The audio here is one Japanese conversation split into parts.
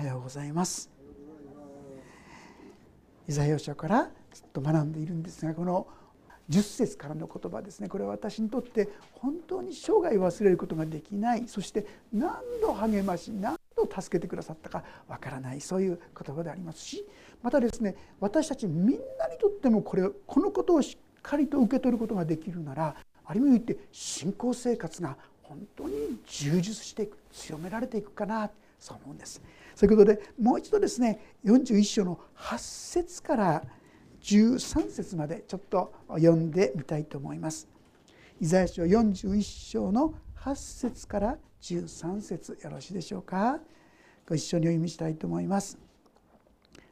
はようございます。イザヤ書からずっと学んでいるんですがこの10節からの言葉ですね。これは私にとって本当に生涯忘れることができない。そして何度励まし何度助けてくださったかわからない。そういう言葉でありますし。またですね私たちみんなにとってもこれこのことをしっかりと受け取ることができるならある意味言って信仰生活が本当に充実していく強められていくかな。そう思うんです。そういうことでもう一度ですね41章の8節から13節までちょっと読んでみたいと思います。イザヤ書41章の8節から13節よろしいでしょうかご一緒にお読みしたいと思います。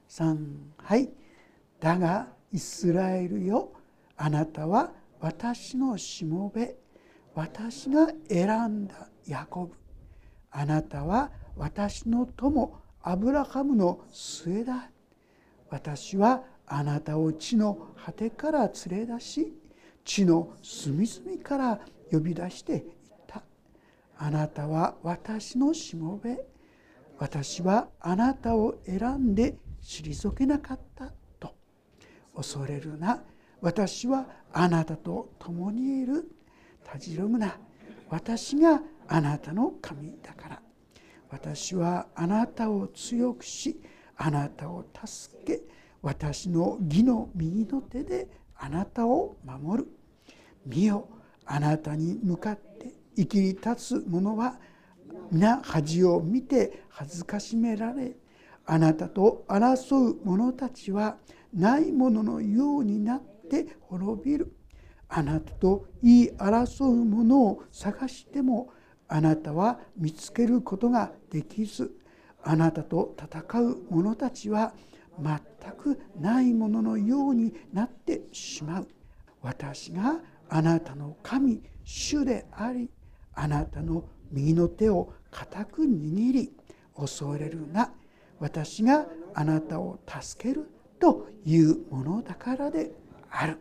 3はい「だがイスラエルよあなたは私のしもべ私が選んだヤコブあなたは私の友アブラハムの末だ。私はあなたを地の果てから連れ出し地の隅々から呼び出していった。あなたは私のしもべ。私はあなたを選んで退けなかったと。恐れるな。私はあなたと共にいる。たじろぐな。私があなたの神だから。私はあなたを強くしあなたを助け私の義の右の手であなたを守る。見よあなたに向かって生きり立つ者は皆恥を見て恥ずかしめられあなたと争う者たちはないもののようになって滅びるあなたと言い争う者を探してもあなたは見つけることができずあなたと戦う者たちは全くないもののようになってしまう。私があなたの神主でありあなたの右の手を固く握り恐れるな。私があなたを助けるというものだからである。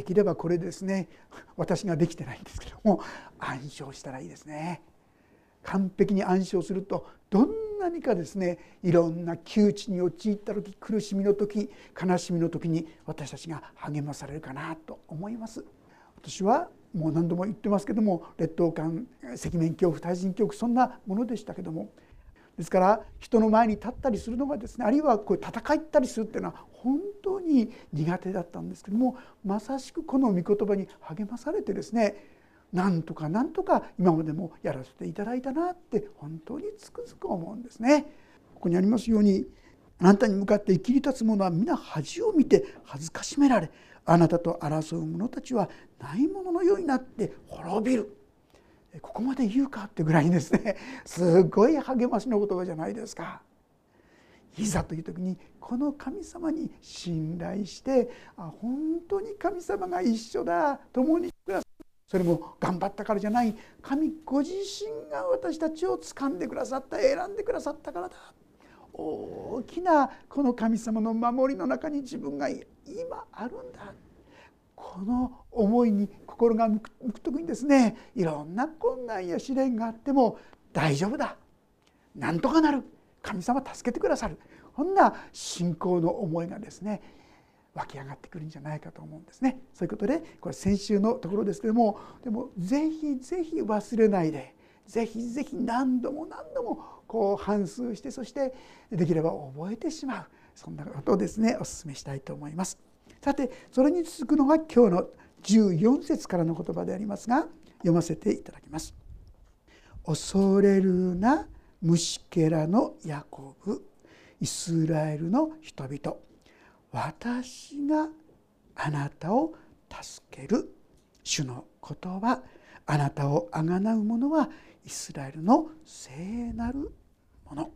できればこれですね私ができてないんですけども暗唱したらいいですね。完璧に暗唱するとどんなにかですねいろんな窮地に陥った時苦しみの時悲しみの時に私たちが励まされるかなと思います。私はもう何度も言ってますけども劣等感赤面恐怖対人恐怖そんなものでしたけどもですから人の前に立ったりするのがですねあるいはこう戦いったりするっていうのは本当に苦手だったんですけどもまさしくこの御言葉に励まされてですねなんとかなんとか今までもやらせていただいたなって本当につくづく思うんですね。ここにありますようにあなたに向かって生きり立つ者は皆恥を見て恥ずかしめられあなたと争う者たちはないもののようになって滅びるここまで言うかってぐらいですね。すごい励ましの言葉じゃないですか。いざという時にこの神様に信頼してあ本当に神様が一緒だ。共に暮らすそれも頑張ったからじゃない。神ご自身が私たちを掴んでくださった。選んでくださったからだ。大きなこの神様の守りの中に自分が今あるんだ。この思いに心が向く時にですね。いろんな困難や試練があっても大丈夫だ。なんとかなる。神様助けてくださる。こんな信仰の思いがですね湧き上がってくるんじゃないかと思うんですね。そういうことでこれ先週のところですけどもでもぜひぜひ忘れないでぜひぜひ何度も何度もこう反芻してそしてできれば覚えてしまう。そんなことをですねお勧めしたいと思います。さてそれに続くのが今日の14節からの言葉でありますが読ませていただきます。恐れるな虫けらのヤコブイスラエルの人々。私があなたを助ける。主の言葉。あなたをあがなう者はイスラエルの聖なるもの、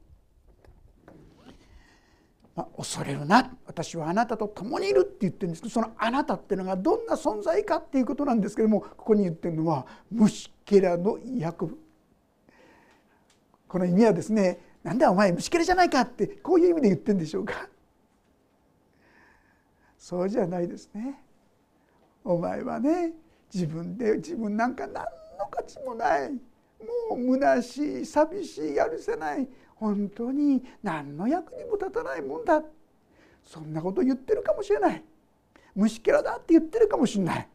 まあ、恐れるな。私はあなたと共にいるって言ってるんですけどそのあなたっていうのがどんな存在かっていうことなんですけどもここに言ってるのは虫けらのヤコブこの意味はですねなんだお前虫けらじゃないかってこういう意味で言ってるんでしょうか。そうじゃないですね。お前はね自分で自分なんか何の価値もない。もう虚しい寂しいやるせない。本当に何の役にも立たないもんだ。そんなこと言ってるかもしれない。虫けらだって言ってるかもしれない。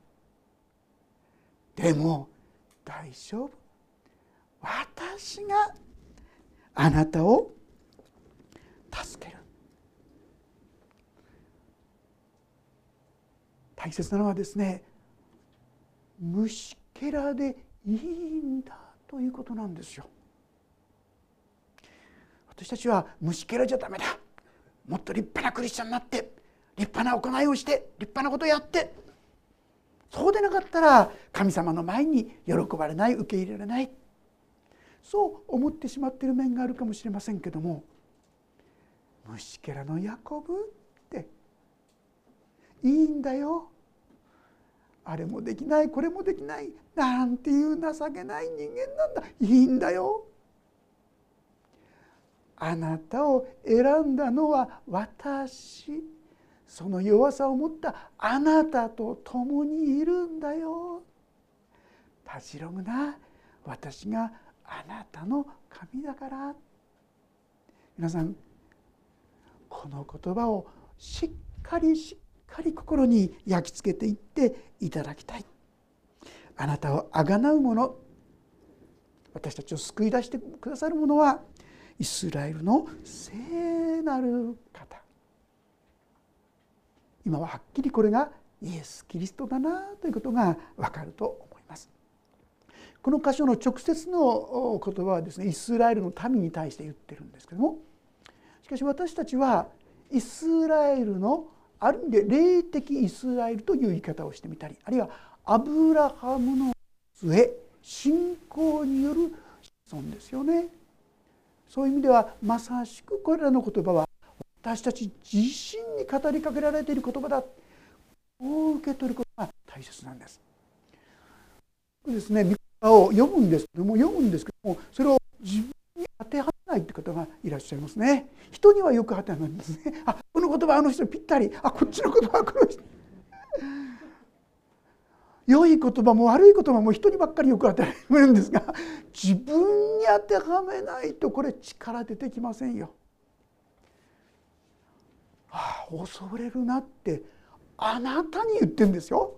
でも大丈夫。私があなたを助ける。大切なのはですね虫けらでいいんだということなんですよ。私たちは虫けらじゃダメだ。もっと立派なクリスチャンになって立派な行いをして立派なことをやってそうでなかったら神様の前に喜ばれない受け入れられない。そう思ってしまっている面があるかもしれませんけども虫けらのヤコブっていいんだよ。あれもできないこれもできないなんていう情けない人間なんだ。いいんだよ。あなたを選んだのは私。その弱さを持ったあなたと共にいるんだよ。たじろぐな。私があなたの神だから。皆さんこの言葉をしっかりしっかり心に焼き付けていっていただきたい。あなたをあがなう者私たちを救い出してくださる者はイスラエルの聖なる方今ははっきりこれがイエス・キリストだなということがわかると思います。この箇所の直接の言葉はですねイスラエルの民に対して言ってるんですけどもしかし私たちはイスラエルのある意味で霊的イスラエルという言い方をしてみたりあるいはアブラハムの末信仰による子孫ですよね。そういう意味ではまさしくこれらの言葉は私たち自身に語りかけられている言葉だこう受け取ることが大切なんです。ですね、を読むんですけども読むんですけどもそれを自分に当てはめないって方がいらっしゃいますね。人にはよく当てはめるんですね。あこの言葉あの人ぴったりあこっちの言葉はこの人。良い言葉も悪い言葉も人にばっかりよく当てはめるんですが自分に当てはめないとこれ力出てきませんよ。ああ恐れるなってあなたに言ってんですよ。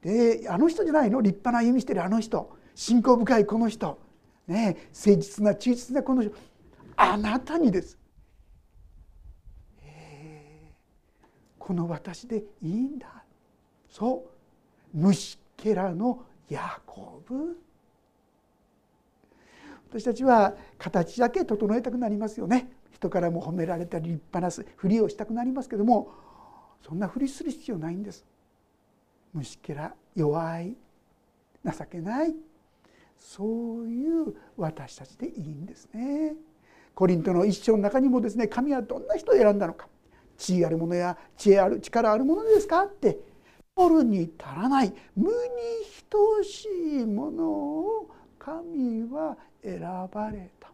であの人じゃないの？立派な歩みしてるあの人信仰深いこの人、ね、誠実な忠実なこの人あなたにです。この私でいいんだそう。虫けらのヤコブ。私たちは形だけ整えたくなりますよね。人からも褒められたり立派なふりをしたくなりますけどもそんなふりする必要ないんです。虫けら弱い。情けない。そういう私たちでいいんですね。コリントの一章の中にもですね神はどんな人を選んだのか。地位あるものや知恵ある力あるものですかって取るに足らない無に等しいものを神は選ばれた。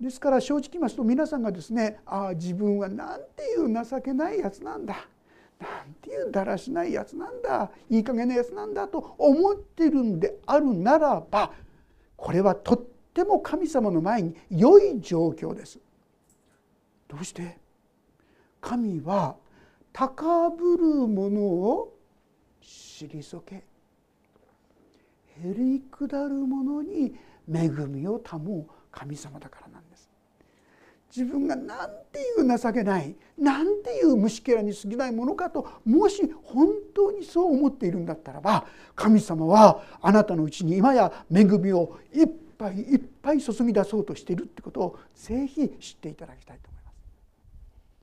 ですから正直言いますと皆さんがですねああ自分はなんていう情けないやつなんだ。なんていうだらしないやつなんだ。いい加減なやつなんだ。と思ってるんであるならばこれはとっても神様の前に良い状況です。どうして？神は高ぶる者を退けへりくだる者に恵みを保う神様だからなんです自分が何ていう情けない何ていう虫けらに過ぎないものかともし本当にそう思っているんだったらば神様はあなたのうちに今や恵みをいっぱいいっぱい注ぎ出そうとしているってことをぜひ知っていただきたいと思います。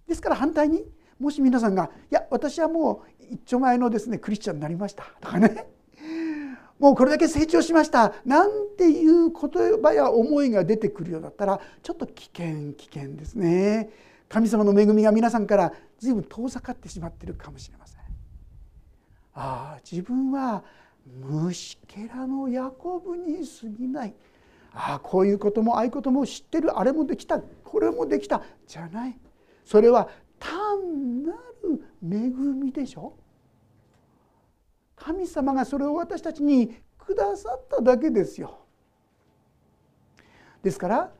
ですから反対にもし皆さんが「いや私はもう一丁前のですねクリスチャンになりました」とかね。もうこれだけ成長しました。なんていう言葉や思いが出てくるようだったらちょっと危険危険ですね。神様の恵みが皆さんから随分遠ざかってしまっているかもしれません。ああ自分は虫けらのヤコブに過ぎない。ああこういうこともああいうことも知ってる。あれもできた。これもできた。じゃない。それは単なる恵みでしょ？神様がそれを私たちにくださっただけですよ。ですから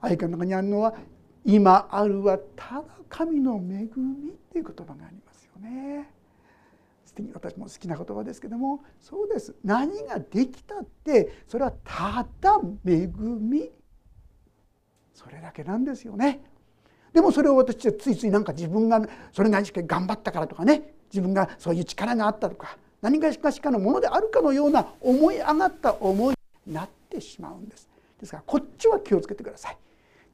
愛歌の中にあるのは「今あるはただ神の恵み」っていう言葉がありますよね。すてに私も好きな言葉ですけどもそうです何ができたってそれはただ恵みそれだけなんですよね。でもそれを私はついついなんか自分がそれ何しか頑張ったからとかね自分がそういう力があったとか何かしかのものであるかのような思い上がった思いになってしまうんです。ですからこっちは気をつけてください。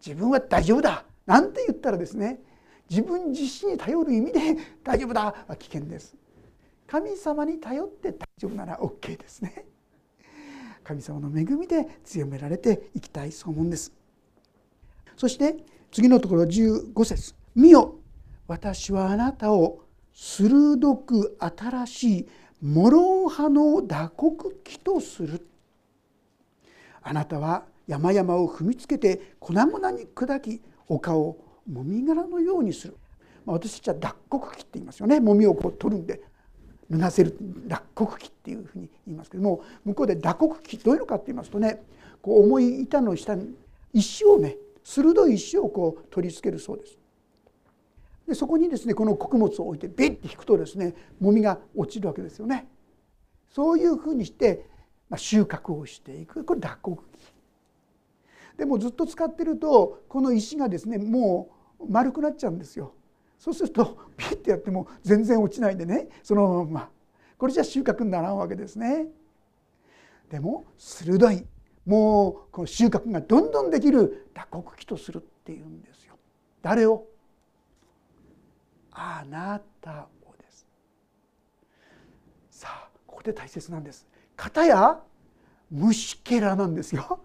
自分は大丈夫だなんて言ったらですね自分自身に頼る意味で 大丈夫だは危険です。神様に頼って大丈夫なら OK ですね。神様の恵みで強められていきたいそう思うんです。そして次のところ15節。見よ私はあなたを鋭く新しい諸刃の打刻機とする」あなたは山々を踏みつけて粉々に砕き丘をもみ殻のようにする、まあ、私たちは脱穀機って言いますよね。もみをこう取るんで脱がせる脱穀機っていうふうに言いますけども向こうで打刻機どういうのかって言いますとねこう重い板の下に石をね鋭い石をこう取り付けるそうです。でそこにですねこの穀物を置いてビッて引くとですねもみが落ちるわけですよね。そういうふうにして、まあ、収穫をしていくこれ脱穀機。でもずっと使ってるとこの石がですねもう丸くなっちゃうんですよ。そうするとピッてやっても全然落ちないでねそのままこれじゃ収穫にならんわけですね。でも鋭いもうこの収穫がどんどんできる打刻機とするっていうんですよ。誰を？あなたをです。さあここで大切なんです。片や虫けらなんですよ。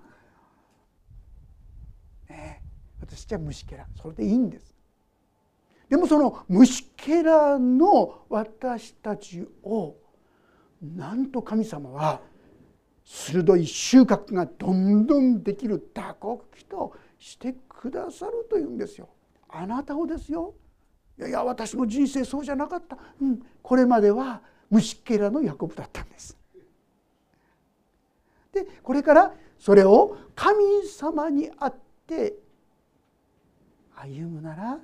ね、私じゃ虫けらそれでいいんです。でもその虫けらの私たちをなんと神様は鋭い収穫がどんどんできる打刻機としてくださるというんですよ。あなたをですよ。いやいや私の人生そうじゃなかった、うん、これまでは虫けらのヤコブだったんです。でこれからそれを神様にあって歩むなら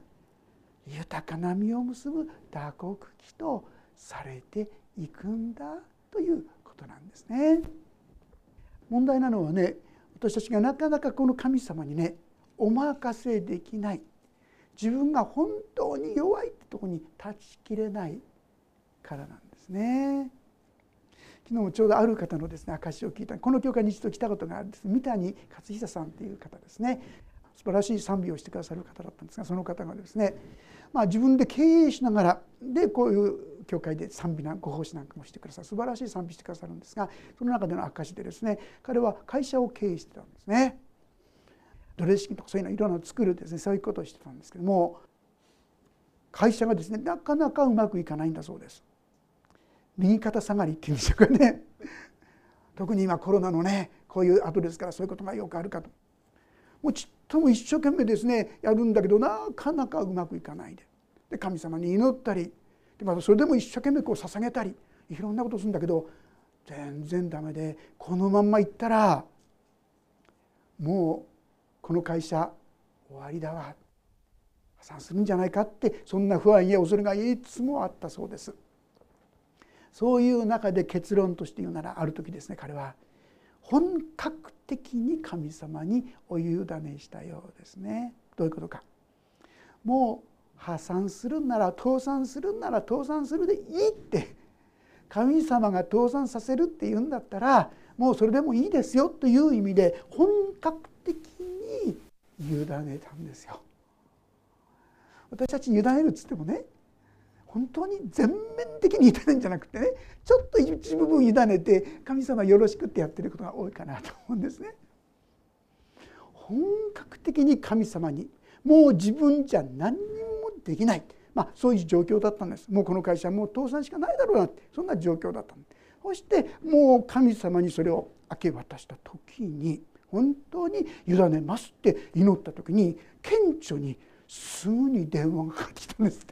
豊かな実を結ぶ打刻機とされていくんだということなんですね。問題なのはね私たちがなかなかこの神様にねお任せできない。自分が本当に弱いってとこに立ちきれないからなんですね。昨日もちょうどある方のですね証を聞いた。この教会に一度来たことがあるんです。三谷勝久さんという方ですね。素晴らしい賛美をしてくださる方だったんですがその方がですね、まあ、自分で経営しながらでこういう教会で賛美なご奉仕なんかもしてくださる素晴らしい賛美してくださるんですがその中での証でですね彼は会社を経営してたんですね。ドレッシングとかそういうのいろんなのを作るですねそういうことをしてたんですけども会社がですねなかなかうまくいかないんだそうです。右肩下がりっていうんでしょうかね特に今コロナのねこういう後ですからそういうことがよくあるかともうちっとも一生懸命ですねやるんだけどなかなかうまくいかないでで神様に祈ったりでまたそれでも一生懸命こう捧げたりいろんなことするんだけど全然ダメでこのまんまいったらもうこの会社終わりだわ。破産するんじゃないかってそんな不安や恐れがいつもあったそうです。そういう中で結論として言うならある時ですね彼は本格的に神様にお委ねしたようですね。どういうことか。もう破産するんなら倒産するんなら倒産するでいいって神様が倒産させるって言うんだったらもうそれでもいいですよという意味で本格的に委ねたんですよ。私たち委ねるっつってもね本当に全面的に委ねるんじゃなくてねちょっと一部分委ねて神様よろしくってやってることが多いかなと思うんですね。本格的に神様にもう自分じゃ何にもできない、まあ、そういう状況だったんです。もうこの会社もう倒産しかないだろうなって。そんな状況だったんでそしてもう神様にそれを明け渡した時に本当に委ねますって祈った時に顕著にすぐに電話がかかってきたんです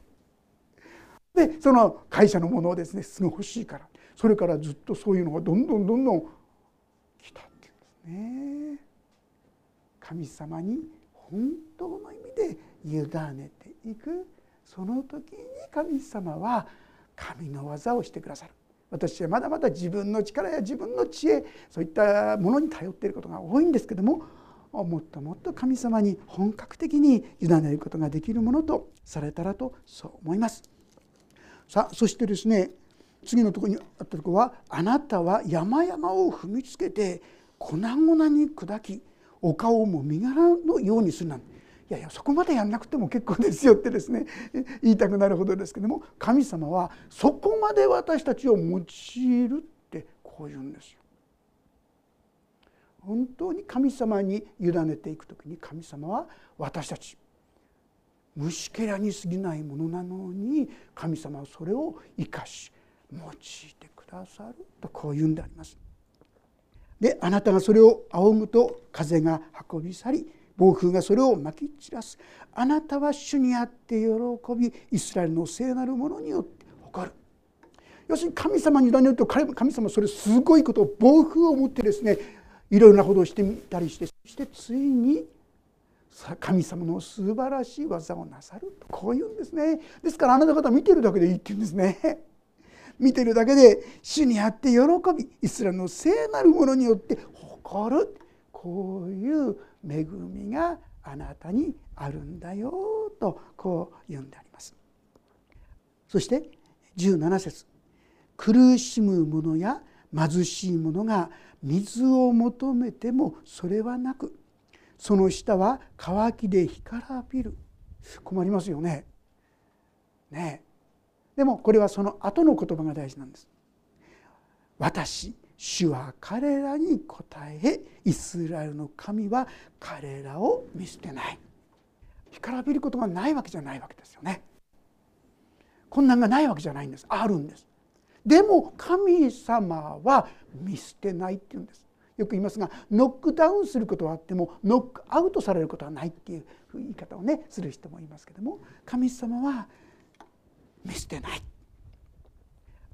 でその会社のものをですねすぐ欲しいから。それからずっとそういうのがどんどんどんどん来たっていうんですね。神様に本当の意味で委ねていく。その時に神様は神の技をしてくださる。私はまだまだ自分の力や自分の知恵そういったものに頼っていることが多いんですけどももっともっと神様に本格的に委ねることができるものとされたらとそう思います。さあそしてですね次のとこにあったとこは「あなたは山々を踏みつけて粉々に砕きお顔も身柄のようにするなんて。いやいやそこまでやんなくても結構ですよってですね 言いたくなるほどですけども神様はそこまで私たちを用いるってこう言うんですよ。本当に神様に委ねていく時に神様は私たち虫けらに過ぎないものなのに神様はそれを生かし用いてくださるとこう言うんであります。であなたがそれを仰ぐと風が運び去り暴風がそれをまき散らす。あなたは主にあって喜びイスラエルの聖なるものによって誇る。要するに神様に委ねると神様それすごいことを暴風を持ってですねいろいろなことをしてみたりしてそしてついに神様の素晴らしい技をなさると。こういうんですね。ですからあなた方見てるだけでいいって言うんですね。見てるだけで主にあって喜びイスラエルの聖なるものによって誇る。こういう恵みがあなたにあるんだよとこう言うんであります。そして17節苦しむ者や貧しい者が水を求めてもそれはなくその下は乾きで干からびる困りますよね。ねでもこれはその後の言葉が大事なんです。私主は彼らに答えイスラエルの神は彼らを見捨てない。干からびることがないわけじゃないわけですよね。困難がないわけじゃないんです。あるんです。でも神様は見捨てないって言うんです。よく言いますがノックダウンすることはあってもノックアウトされることはないっていう言い方をねする人もいますけども神様は見捨てない。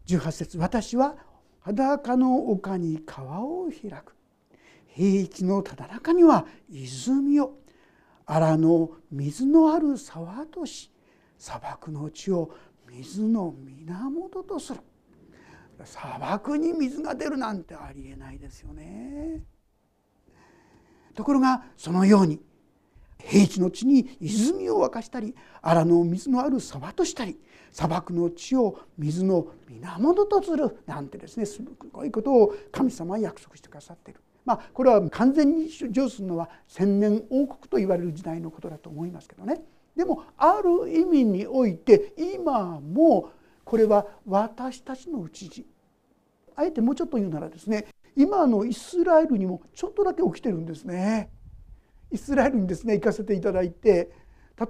18節私は裸の丘に川を開く。平地のただ中には泉を。荒の水のある沢とし砂漠の地を水の源とする。砂漠に水が出るなんてありえないですよね。ところがそのように平地の地に泉を沸かしたり荒野の水のある沢としたり砂漠の地を水の源とするなんてですねすごいことを神様は約束してくださっている。まあ、これは完全に上するのは千年王国と言われる時代のことだと思いますけどねでもある意味において今もこれは私たちのうちにあえてもうちょっと言うならですね今のイスラエルにもちょっとだけ起きてるんですね。イスラエルにですね行かせていただいて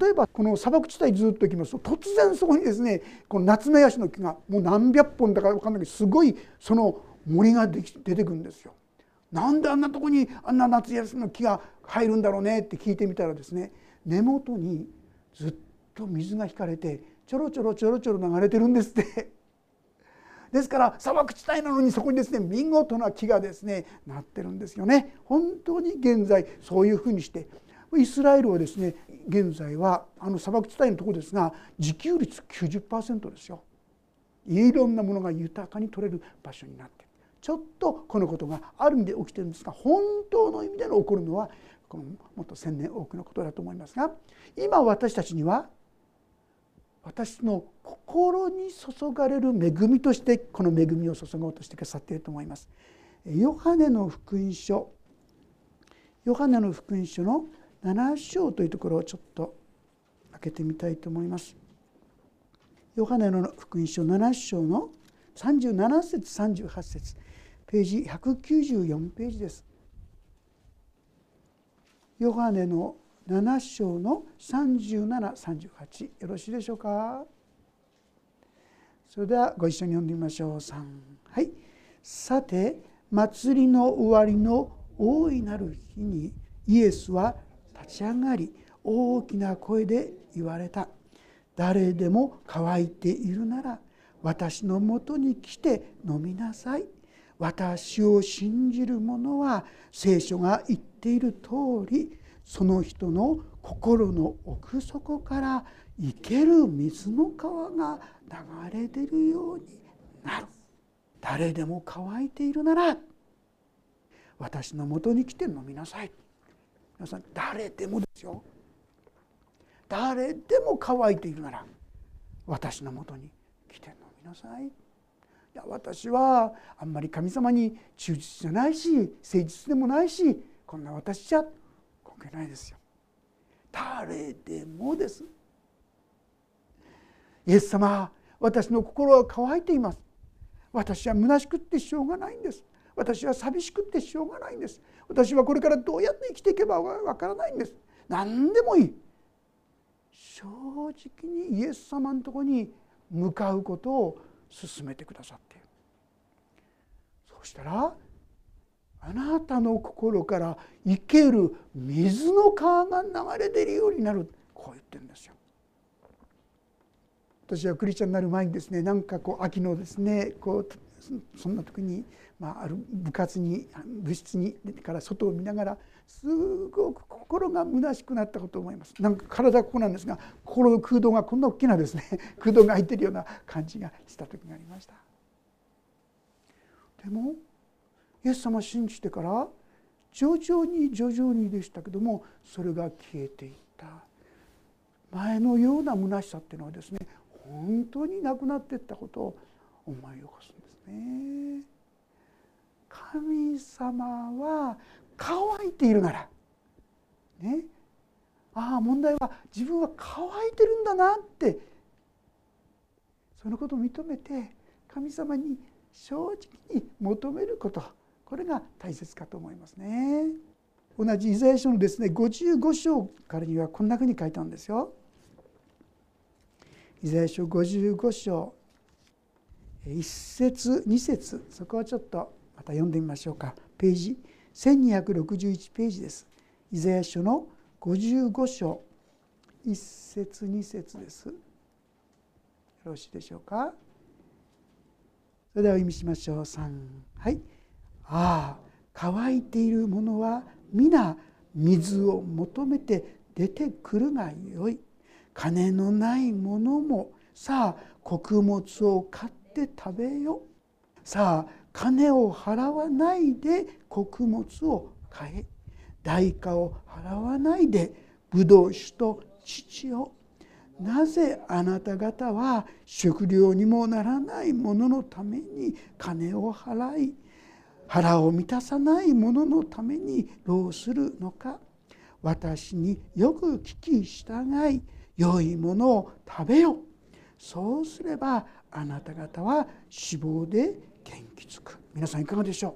例えばこの砂漠地帯ずっと行きますと突然そこにですねこのナツメヤシの木がもう何百本だか分かんないけどすごいその森が出てくるんですよ。なんであんなとこにあんな夏休みの木が入るんだろうねって聞いてみたらですね根元にずっと水が引かれてちょろちょろちょろちょろ流れてるんですってですから砂漠地帯なのにそこにですね見事な木がですねなってるんですよね。本当に現在そういうふうにしてイスラエルはですね現在はあの砂漠地帯のところですが自給率90%ですよ。いろんなものが豊かに取れる場所になっている。ちょっとこのことがある意味で起きてるんですが本当の意味での起こるのはこのもっと千年多くのことだと思いますが今私たちには私の心に注がれる恵みとしてこの恵みを注ごうとしてくださっていると思います。ヨハネの福音書ヨハネの福音書の7章というところをちょっと開けてみたいと思います。ヨハネの福音書7章の37節38節ページ194ページです。ヨハネの7章の3738よろしいでしょうか？それではご一緒に読んでみましょう。3はい。さて祭りの終わりの大いなる日にイエスは立ち上がり大きな声で言われた。誰でも乾いているなら私のもとに来て飲みなさい。私を信じる者は聖書が言っている通りその人の心の奥底から生ける水の川が流れ出るようになる。誰でも乾いているなら私のもとに来て飲みなさい。皆さん誰でもですよ。誰でも乾いているなら私のもとに来て飲みなさい。いや私はあんまり神様に忠実じゃないし誠実でもないしこんな私じゃ関係ないですよ。誰でもです。イエス様私の心は乾いています。私は虚しくってしょうがないんです。私は寂しくってしょうがないんです。私はこれからどうやって生きていけばわからないんです。何でもいい。正直にイエス様のところに向かうことを進めてくださっている。そうしたらあなたの心から生ける水の川が流れ出るようになる。こう言ってるんですよ。私はクリスチャンになる前にですねなんかこう秋のですねこうそんな時に、まあ、ある部活に部室に出てから外を見ながらすごく心が虚しくなったことを思います。なんか体はここなんですが心の空洞がこんな大きなですね 空洞が開いてるような感じがした時がありました。でもイエス様を信じてから徐々に徐々にでしたけどもそれが消えていった。前のような虚しさっていうのはですね本当になくなっていったことを思い起こすんですね。神様は乾いているならね。ああ問題は自分は乾いてるんだなってそのことを認めて神様に正直に求めること。これが大切かと思いますね。同じイザヤ書のですね55章からにはこんなふうに書いたんですよ。イザヤ書55章1節2節そこはちょっとまた読んでみましょうか。ページ1261ページです。イザヤ書の55章1節2節です。よろしいでしょうか。それではお読みしましょう。3はい。ああ乾いているものは皆水を求めて出てくるがよい。金のないものもさあ穀物を買って食べよさあ金を払わないで穀物を買え。代価を払わないでブドウ酒と乳を。なぜあなた方は食料にもならないもののために金を払い腹を満たさないもののために労するのか。私によく聞き従い良いものを食べよそうすればあなた方は死亡で元気づく。皆さんいかがでしょう？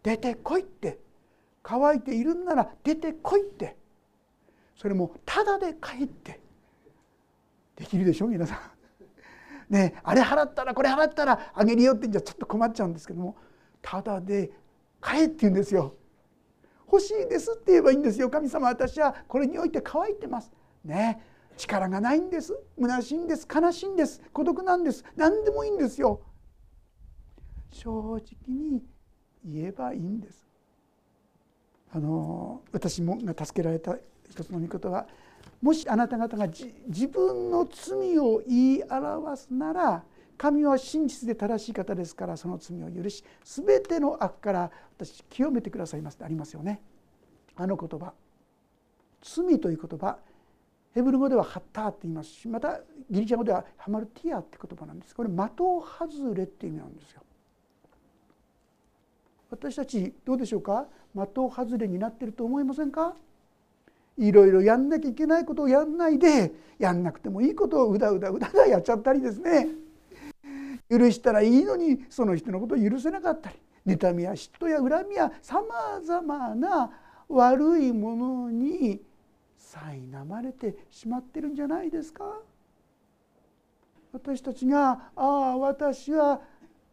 出てこいって。乾いているんなら出てこいって。それもただで帰って。できるでしょ？皆さん。ねあれ払ったらこれ払ったらあげるよってんじゃちょっと困っちゃうんですけども。ただで帰って言うんですよ。欲しいですって言えばいいんですよ。神様私はこれにおいて乾いてます。ね。力がないんです。虚しいんです。悲しいんです。孤独なんです。何でもいいんですよ。正直に言えばいいんです。あの私もが助けられた一つの御言葉。もしあなた方が自分の罪を言い表すなら神は真実で正しい方ですからその罪を許し全ての悪から私清めてくださいますってありますよね。あの言葉。罪という言葉。ヘブル語ではハッターって言いますしまたギリシャ語ではハマルティアって言葉なんです。これ的外れって意味なんですよ。私たちどうでしょうか？的外れになってると思いませんか？いろいろやんなきゃいけないことをやんないでやんなくてもいいことをうだうだうだうだやっちゃったりですね。許したらいいのにその人のことを許せなかったり妬みや嫉妬や恨みやさまざまな悪いものに苛まれてしまってるんじゃないですか。私たちがああ私は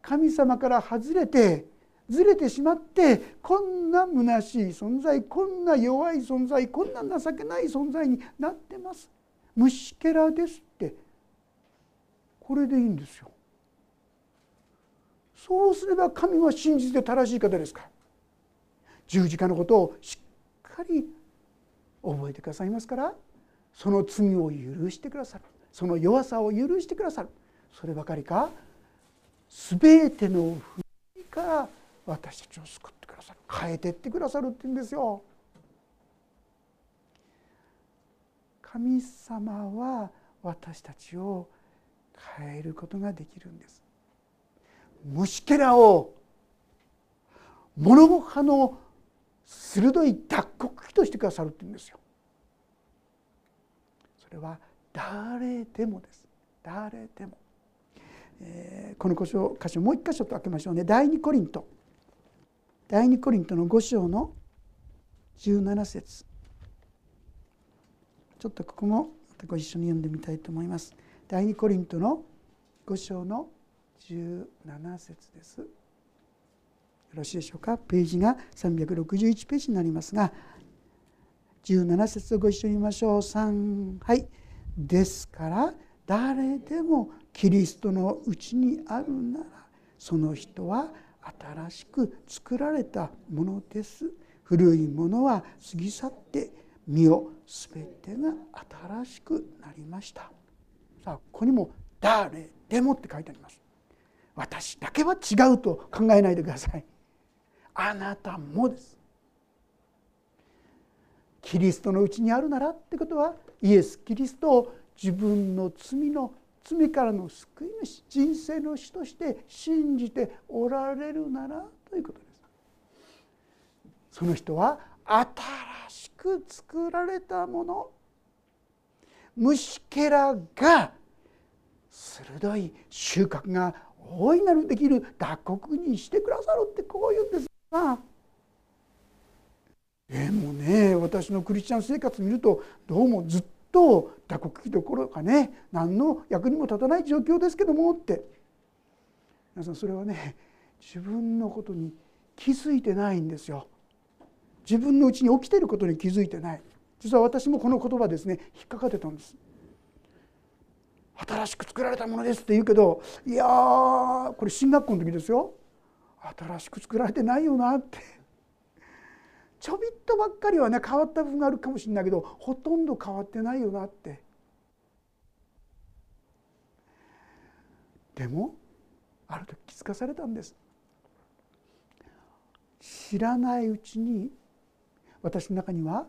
神様から外れてずれてしまってこんな虚しい存在こんな弱い存在こんな情けない存在になってます。虫けらですって。これでいいんですよ。そうすれば神は真実で正しい方ですから。十字架のことをしっかり覚えてくださいますから。その罪を許してくださる。その弱さを許してくださる。そればかりか全ての不義から私たちを救ってくださる。変えてってくださるって言うんですよ。神様は私たちを変えることができるんです。虫けらを物葉の鋭い脱穀機としてくださるって言うんですよ。それは誰でもです。誰でも、えー、この箇所箇所もう一箇所と開けましょうね。第二コリント。第二コリントの5章の17節。ちょっとここもまたご一緒に読んでみたいと思います。第二コリントの5章の17節です。よろしいでしょうか？ページが361ページになりますが17節をご一緒に見ましょう。3はい。ですから誰でもキリストのうちにあるならその人は新しく作られたものです。古いものは過ぎ去って身を全てが新しくなりました。さあここにも「誰でも」って書いてあります。私だけは違うと考えないでくださいあなたもですキリストのうちにあるならってことはイエス・キリストを自分の罪の罪からの救い主人生の主として信じておられるならということです。その人は新しく作られたもの虫けらが鋭い収穫が大いな。るできる。脱穀にしてくださるってこう言うんですが。でもね私のクリスチャン生活見るとどうもずっと打刻機どころかね何の役にも立たない状況ですけどもって。皆さんそれはね自分のことに気づいてないんですよ。自分のうちに起きてることに気づいてない。実は私もこの言葉ですね引っかかってたんです。新しく作られたものですって言うけどいやこれ進学校の時ですよ。新しく作られてないよなって。ちょびっとばっかりはね変わった部分があるかもしれないけどほとんど変わってないよなって。でもある時気づかされたんです。知らないうちに私の中には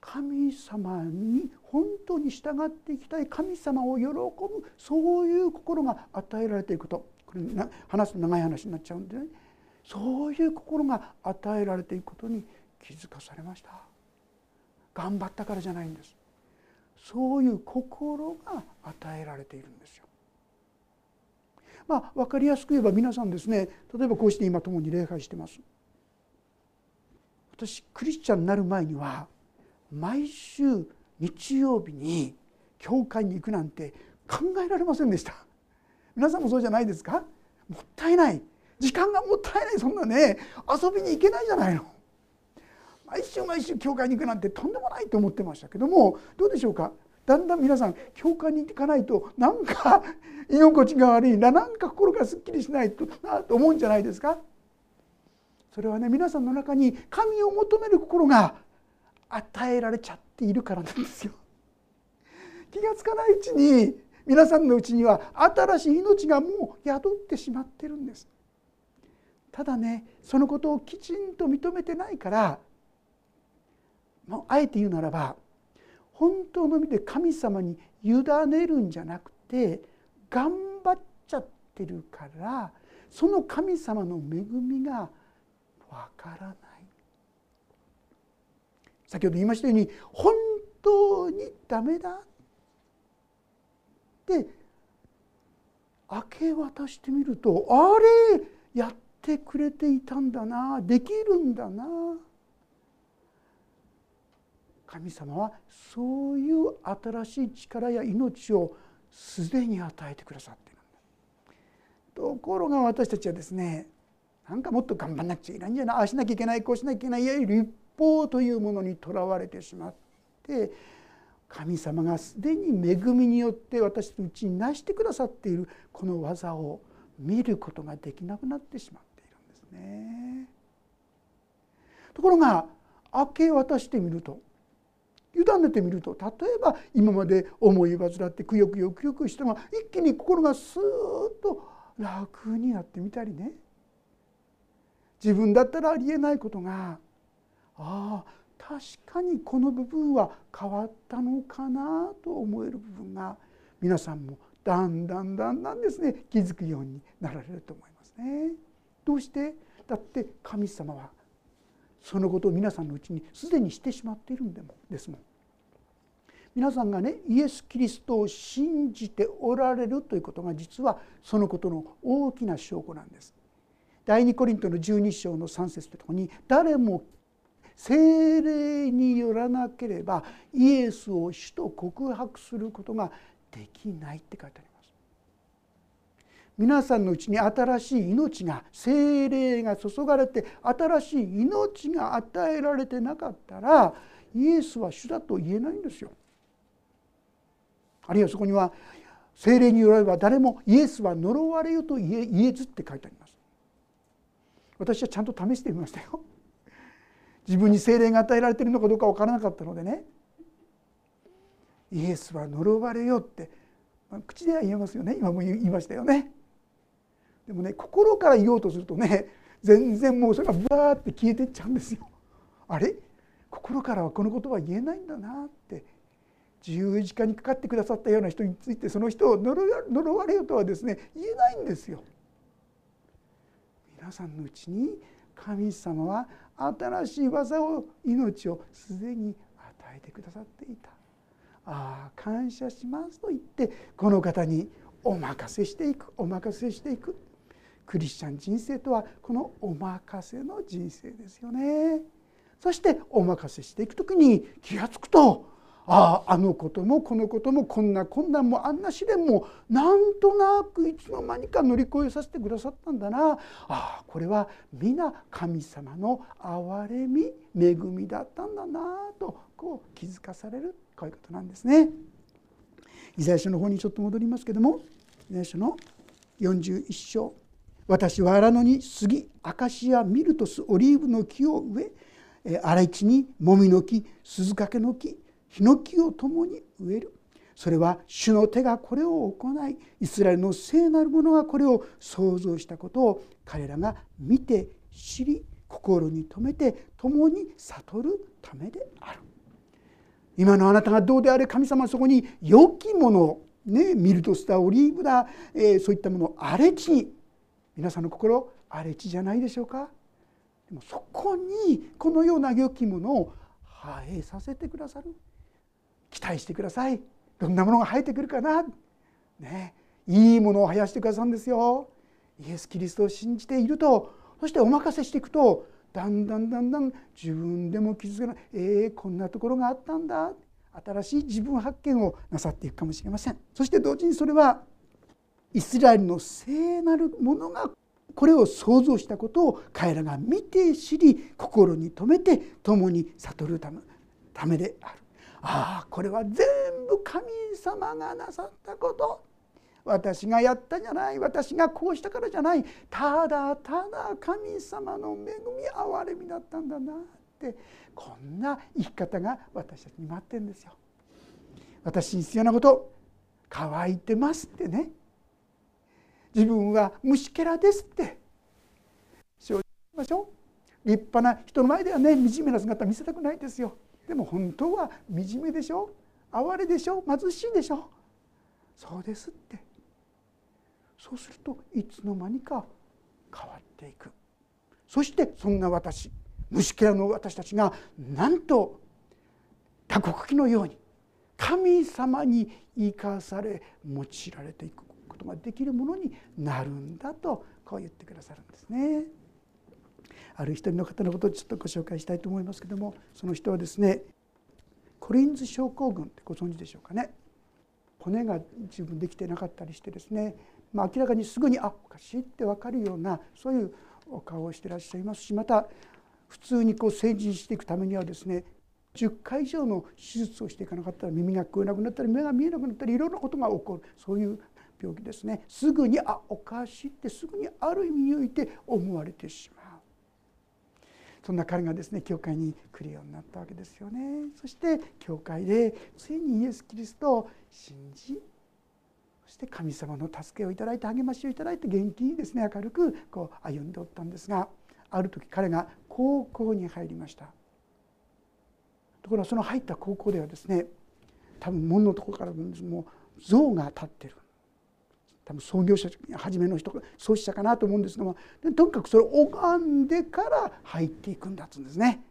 神様に本当に従っていきたい。神様を喜ぶ。そういう心が与えられていくと。これ話すと長い話になっちゃうんでね。そういう心が与えられていくことに気づかされました。頑張ったからじゃないんです。そういう心が与えられているんですよ。まあ分かりやすく言えば皆さんですね例えばこうして今共に礼拝してます。私クリスチャンになる前には毎週日曜日に教会に行くなんて考えられませんでした。皆さんもそうじゃないですか？もったいない。時間がもったいない。そんなね遊びに行けないじゃないの。毎週毎週教会に行くなんてとんでもないと思ってましたけどもどうでしょうか？だんだん皆さん教会に行かないとなんか 居心地が悪いななんか心がすっきりしないとなと思うんじゃないですか？それはね皆さんの中に神を求める心が与えられちゃっているからなんですよ。気が付かないうちに皆さんのうちには新しい命がもう宿ってしまってるんです。ただねそのことをきちんと認めてないからあえて言うならば本当の意味で神様に委ねるんじゃなくて頑張っちゃってるからその神様の恵みがわからない先ほど言いましたように本当にダメだって明け渡してみるとあれやってくれていたんだなできるんだな。神様はそういう新しい力や命をすでに与えてくださっているんだ。ところが私たちはですねなんかもっと頑張んなくちゃいけないんじゃないああしなきゃいけないこうしなきゃいけないいわゆる立法というものにとらわれてしまって神様がすでに恵みによって私のうちに成してくださっているこの技を見ることができなくなってしまっているんですね。ところが明け渡してみると委ねてみると例えば今まで思い煩ってくよくよくよくしたのが一気に心がスーッと楽になってみたりね自分だったらありえないことがああ確かにこの部分は変わったのかなと思える部分が皆さんもだんだんだんだんですね気づくようになられると思いますね。どうして？だって神様はそのことを皆さんのうちにすでにしてしまっているんですもん。皆さんがねイエス・キリストを信じておられるということが実はそのことの大きな証拠なんです。第2コリントの12章の3節とところに誰も精霊によらなければイエスを主と告白することができないって書いてあります。皆さんのうちに新しい命が精霊が注がれて新しい命が与えられてなかったらイエスは主だと言えないんですよ。あるいはそこには精霊によれば誰もイエスは呪われよと言えずって書いてあります私はちゃんと試してみましたよ自分に精霊が与えられているのかどうか分からなかったのでね。イエスは呪われよって、ま、口では言えますよね。今も言いましたよね。でもね心から言おうとするとね全然もうそれがブワーって消えてっちゃうんですよ。あれ？心からはこのことは言えないんだなって。十字架にかかってくださったような人についてその人を呪われよとはですね言えないんですよ。皆さんのうちに神様は新しい技を命をすでに与えてくださっていた。ああ感謝しますと言ってこの方にお任せしていくお任せしていくクリスチャン人生とはこのお任せの人生ですよね。そしてお任せしていく時に気が付くとあああのこともこのこともこんな困難もあんな試練もなんとなくいつの間にか乗り越えさせてくださったんだなああこれは皆神様の憐れみ恵みだったんだなとこう気づかされるこういうことなんですね。イザヤ書の方にちょっと戻りますけどもイザヤ書の41章「私は荒野に杉アカシアミルトスオリーブの木を植え荒地にもみの木鈴掛の木ヒノキを共に植える。それは主の手がこれを行いイスラエルの聖なる者がこれを創造したことを彼らが見て知り心に留めて共に悟るためである。今のあなたがどうであれ神様はそこに良きものねミルトスターオリーブだ、えー、そういったものを荒れ地に皆さんの心荒れ地じゃないでしょうか。でもそこにこのような良きものを反映させてくださる。期待してください。どんなものが生えてくるかな？ね。いいものを生やしてくださるんですよ。イエス・キリストを信じていると。そしてお任せしていくとだんだんだんだん自分でも気づけない。えー、こんなところがあったんだ。新しい自分発見をなさっていくかもしれません。そして同時にそれはイスラエルの聖なるものがこれを想像したことを彼らが見て知り心に留めて共に悟るためためである。ああこれは全部神様がなさったこと。私がやったじゃない。私がこうしたからじゃない。ただただ神様の恵み憐れみだったんだなって。こんな生き方が私たちに待ってるんですよ。私に必要なこと乾いてますってね。自分は虫けらですって。正直言いましょう。立派な人の前ではね惨めな姿見せたくないですよ。でも本当は惨めでしょ？哀れでしょ？貧しいでしょ？そうですって。そうするといつの間にか変わっていく。そしてそんな私虫けらの私たちがなんと多国旗のように神様に生かされ用いられていくことができるものになるんだとこう言ってくださるんですね。ある一人の方のことをちょっとご紹介したいと思いますけどもその人はですねコリンズ症候群ってご存知でしょうかね。骨が十分できてなかったりしてですね、まあ、明らかにすぐにあおかしいって分かるようなそういうお顔をしてらっしゃいますしまた普通にこう成人していくためにはですね10回以上の手術をしていかなかったら耳が聞こえなくなったり目が見えなくなったりいろんなことが起こる。そういう病気ですね。すぐにあおかしいってすぐにある意味において思われてしまう。そんな彼がですね教会に来るようになったわけですよね。そして教会でついにイエス・キリストを信じそして神様の助けをいただいて励ましをいただいて元気にですね明るくこう歩んでおったんですがある時彼が高校に入りました。ところがその入った高校ではですね多分門のところからもう像が立ってる。多分創業者初めの人創始者かなと思うんですけどもとにかくそれを拝んでから入っていくんだっつうんですね。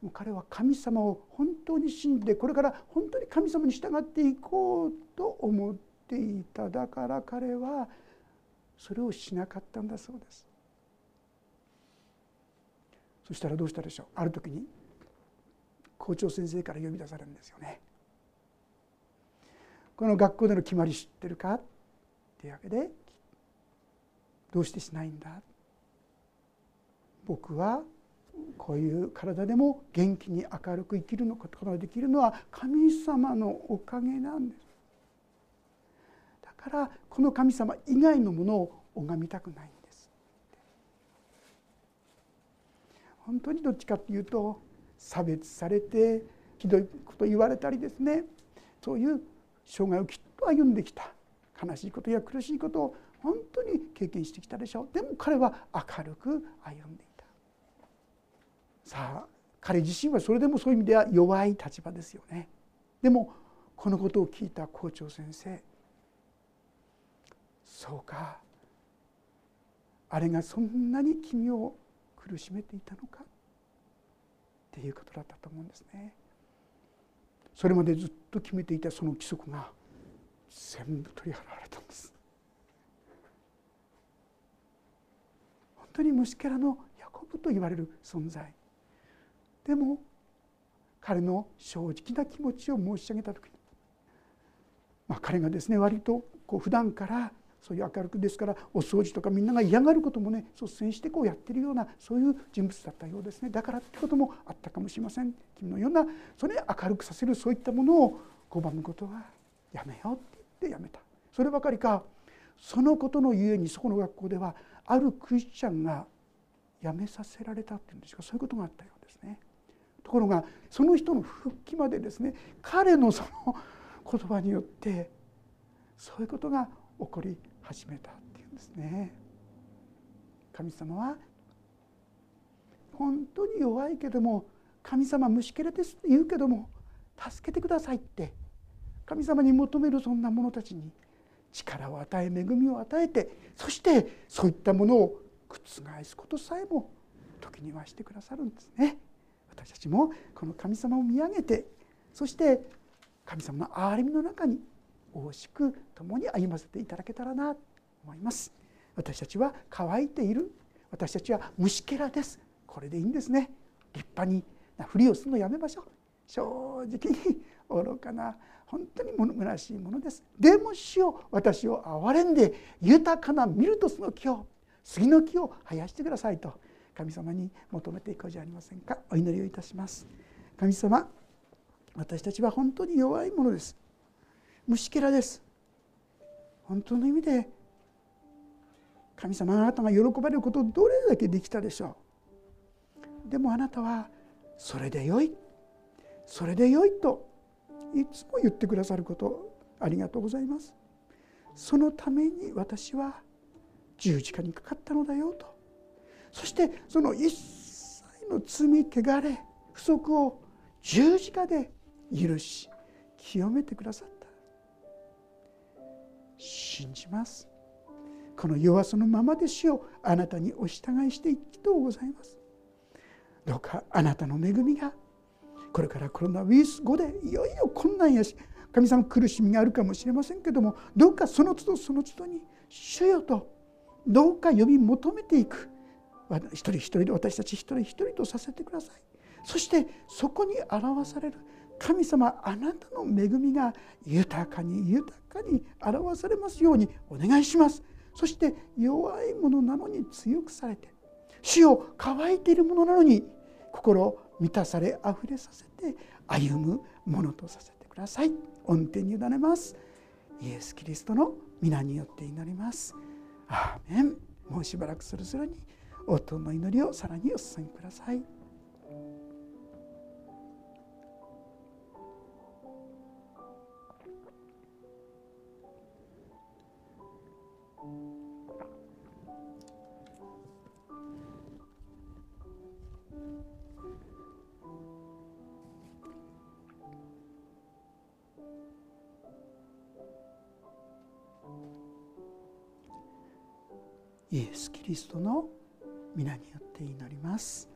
もう彼は神様を本当に信じてこれから本当に神様に従っていこうと思っていただから彼はそれをしなかったんだそうです。そしたらどうしたでしょうある時に校長先生から呼び出されるんですよね。この学校での決まり知ってるか？っていうわけでどうしてしないんだ？僕はこういう体でも元気に明るく生きるのことができるのは神様のおかげなんです。だからこの神様以外のものを拝みたくないんです。本当にどっちかっていうと差別されてひどいこと言われたりですね。そういう生涯をきっと歩んできた。悲しいことや苦しいことを本当に経験してきたでしょう。でも彼は明るく歩んでいた。さあ彼自身はそれでもそういう意味では弱い立場ですよね。でもこのことを聞いた校長先生そうか。あれがそんなに君を苦しめていたのかっていうことだったと思うんですね。それまでずっと決めていたその規則が全部取り払われたんです。本当に虫けらのヤコブと言われる存在。でも彼の正直な気持ちを申し上げた時に、まあ、彼がですね割とこう普段からそういう明るくですからお掃除とかみんなが嫌がることもね率先してこうやってるようなそういう人物だったようですね。だからってこともあったかもしれません。君のようなそれ明るくさせるそういったものを拒むことはやめようって言ってやめた。そればかりか。そのことのゆえにそこの学校ではあるクリスチャンが辞めさせられたっていうんですかそういうことがあったようですね。ところがその人の復帰までですね彼のその言葉によってそういうことが起こり始めたっていうんですね。神様は本当に弱いけども神様虫けらですって言うけども助けてくださいって神様に求めるそんな者たちに力を与え恵みを与えてそしてそういったものを覆すことさえも時にはしてくださるんですね。私たちもこの神様を見上げてそして神様の憐れみの中に大しく共に歩ませていただけたらなと思います。私たちは乾いている。私たちは虫けらです。これでいいんですね。立派にふりをするのやめましょう。正直に愚かな本当に虚しいものです。でも主よ私を憐れんで豊かなミルトスの木を杉の木を生やしてくださいと神様に求めていこうじゃありませんか。お祈りをいたします。神様私たちは本当に弱いものです。虫けらです。本当の意味で神様あなたが喜ばれることをどれだけできたでしょう。でもあなたはそれでよい。それでよいといつも言ってくださることありがとうございます。そのために私は十字架にかかったのだよと。そしてその一切の罪汚れ不足を十字架で許し清めてくださった。信じます。この弱さのままで主をあなたにお従いしていきとうございます。どうかあなたの恵みが。これからコロナウイルス後でいよいよ困難やし神様苦しみがあるかもしれませんけどもどうかその都度その都度に主よとどうか呼び求めていく。一人一人で私たち一人一人とさせてください。そしてそこに表される神様あなたの恵みが豊かに豊かに表されますようにお願いします。そして弱いものなのに強くされて死を乾いているものなのに心満たされあふれさせて歩むものとさせてください。恩典に委ねます。イエス・キリストの皆によって祈ります。アーメン。もうしばらくそれぞれに応答の祈りをさらにお捧げください。リストの皆によって祈ります。